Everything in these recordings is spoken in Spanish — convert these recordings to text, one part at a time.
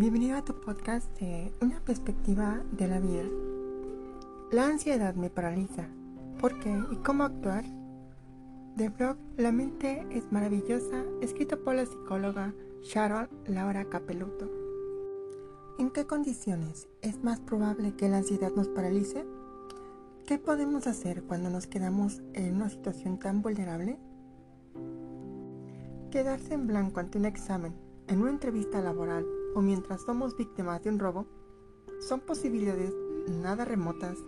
bienvenido a tu podcast de Una perspectiva de la vida. La ansiedad me paraliza. ¿Por qué y cómo actuar? De blog La mente es maravillosa, escrito por la psicóloga Sharon Laura Capeluto. ¿En qué condiciones es más probable que la ansiedad nos paralice? ¿Qué podemos hacer cuando nos quedamos en una situación tan vulnerable? Quedarse en blanco ante un examen, en una entrevista laboral o mientras somos víctimas de un robo son posibilidades nada remotas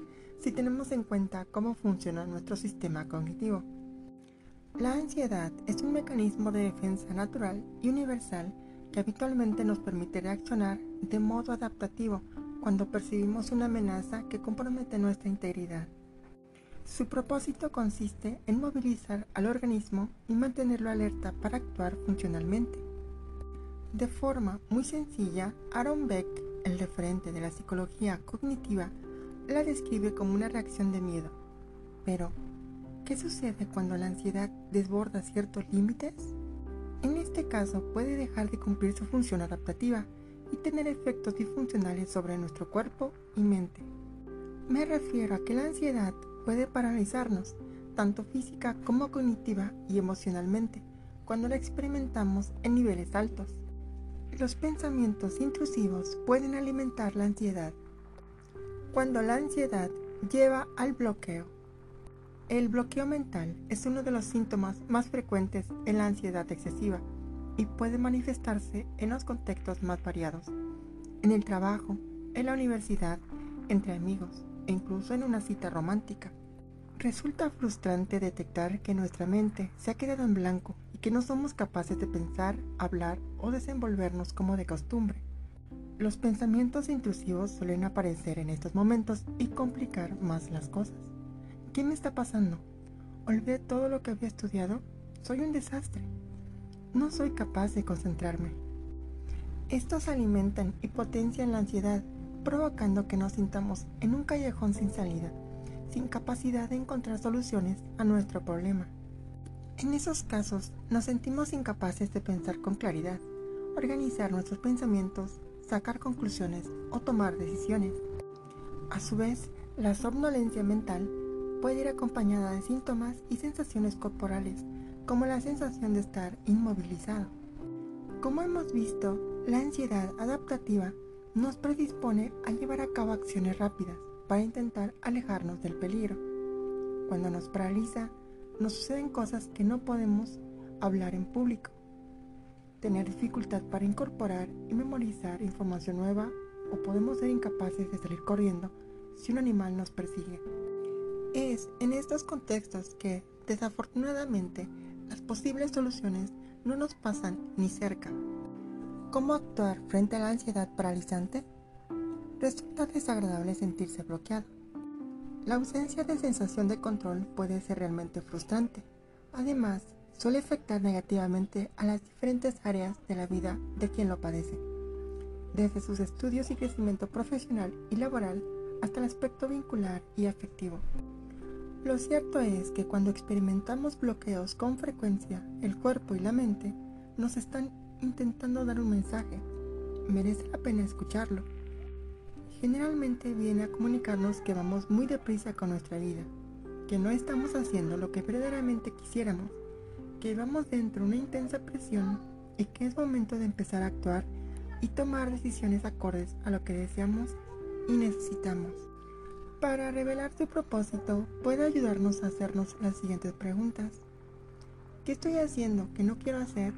si tenemos en cuenta cómo funciona nuestro sistema cognitivo. La ansiedad es un mecanismo de defensa natural y universal que habitualmente nos permite reaccionar de modo adaptativo cuando percibimos una amenaza que compromete nuestra integridad. Su propósito consiste en movilizar al organismo y mantenerlo alerta para actuar funcionalmente. De forma muy sencilla, Aaron Beck, el referente de la psicología cognitiva, la describe como una reacción de miedo. Pero, ¿qué sucede cuando la ansiedad desborda ciertos límites? En este caso puede dejar de cumplir su función adaptativa y tener efectos disfuncionales sobre nuestro cuerpo y mente. Me refiero a que la ansiedad puede paralizarnos, tanto física como cognitiva y emocionalmente, cuando la experimentamos en niveles altos. Los pensamientos intrusivos pueden alimentar la ansiedad. Cuando la ansiedad lleva al bloqueo. El bloqueo mental es uno de los síntomas más frecuentes en la ansiedad excesiva y puede manifestarse en los contextos más variados, en el trabajo, en la universidad, entre amigos e incluso en una cita romántica. Resulta frustrante detectar que nuestra mente se ha quedado en blanco y que no somos capaces de pensar, hablar o desenvolvernos como de costumbre. Los pensamientos intrusivos suelen aparecer en estos momentos y complicar más las cosas. ¿Qué me está pasando? ¿Olvidé todo lo que había estudiado? Soy un desastre. No soy capaz de concentrarme. Estos alimentan y potencian la ansiedad, provocando que nos sintamos en un callejón sin salida, sin capacidad de encontrar soluciones a nuestro problema. En esos casos nos sentimos incapaces de pensar con claridad, organizar nuestros pensamientos, sacar conclusiones o tomar decisiones. A su vez, la somnolencia mental puede ir acompañada de síntomas y sensaciones corporales, como la sensación de estar inmovilizado. Como hemos visto, la ansiedad adaptativa nos predispone a llevar a cabo acciones rápidas para intentar alejarnos del peligro. Cuando nos paraliza, nos suceden cosas que no podemos hablar en público, tener dificultad para incorporar y memorizar información nueva o podemos ser incapaces de salir corriendo si un animal nos persigue. Es en estos contextos que, desafortunadamente, las posibles soluciones no nos pasan ni cerca. ¿Cómo actuar frente a la ansiedad paralizante? Resulta desagradable sentirse bloqueado. La ausencia de sensación de control puede ser realmente frustrante. Además, suele afectar negativamente a las diferentes áreas de la vida de quien lo padece, desde sus estudios y crecimiento profesional y laboral hasta el aspecto vincular y afectivo. Lo cierto es que cuando experimentamos bloqueos con frecuencia, el cuerpo y la mente nos están intentando dar un mensaje. Merece la pena escucharlo. Generalmente viene a comunicarnos que vamos muy deprisa con nuestra vida, que no estamos haciendo lo que verdaderamente quisiéramos, que vamos dentro de una intensa presión y que es momento de empezar a actuar y tomar decisiones acordes a lo que deseamos y necesitamos. Para revelar su propósito, puede ayudarnos a hacernos las siguientes preguntas. ¿Qué estoy haciendo que no quiero hacer?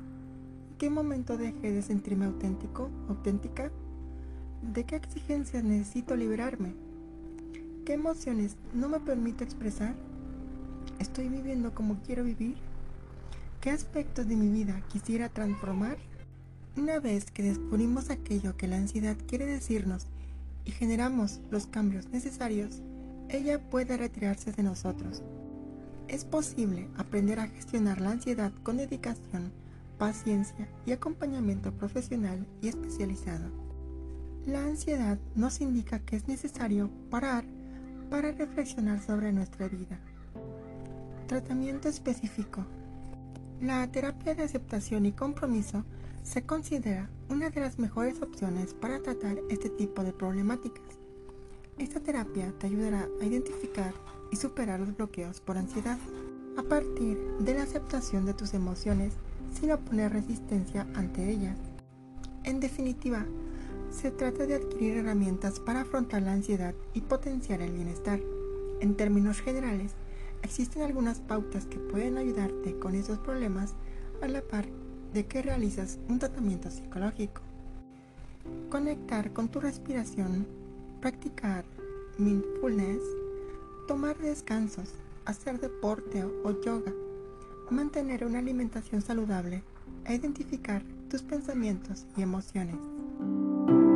¿En qué momento dejé de sentirme auténtico, auténtica? ¿De qué exigencias necesito liberarme? ¿Qué emociones no me permito expresar? ¿Estoy viviendo como quiero vivir? ¿Qué aspectos de mi vida quisiera transformar? Una vez que descubrimos aquello que la ansiedad quiere decirnos y generamos los cambios necesarios, ella puede retirarse de nosotros. Es posible aprender a gestionar la ansiedad con dedicación, paciencia y acompañamiento profesional y especializado. La ansiedad nos indica que es necesario parar para reflexionar sobre nuestra vida. Tratamiento específico. La terapia de aceptación y compromiso se considera una de las mejores opciones para tratar este tipo de problemáticas. Esta terapia te ayudará a identificar y superar los bloqueos por ansiedad a partir de la aceptación de tus emociones sin oponer resistencia ante ellas. En definitiva, se trata de adquirir herramientas para afrontar la ansiedad y potenciar el bienestar. En términos generales, existen algunas pautas que pueden ayudarte con esos problemas a la par de que realizas un tratamiento psicológico. Conectar con tu respiración, practicar mindfulness, tomar descansos, hacer deporte o yoga, mantener una alimentación saludable e identificar tus pensamientos y emociones. thank you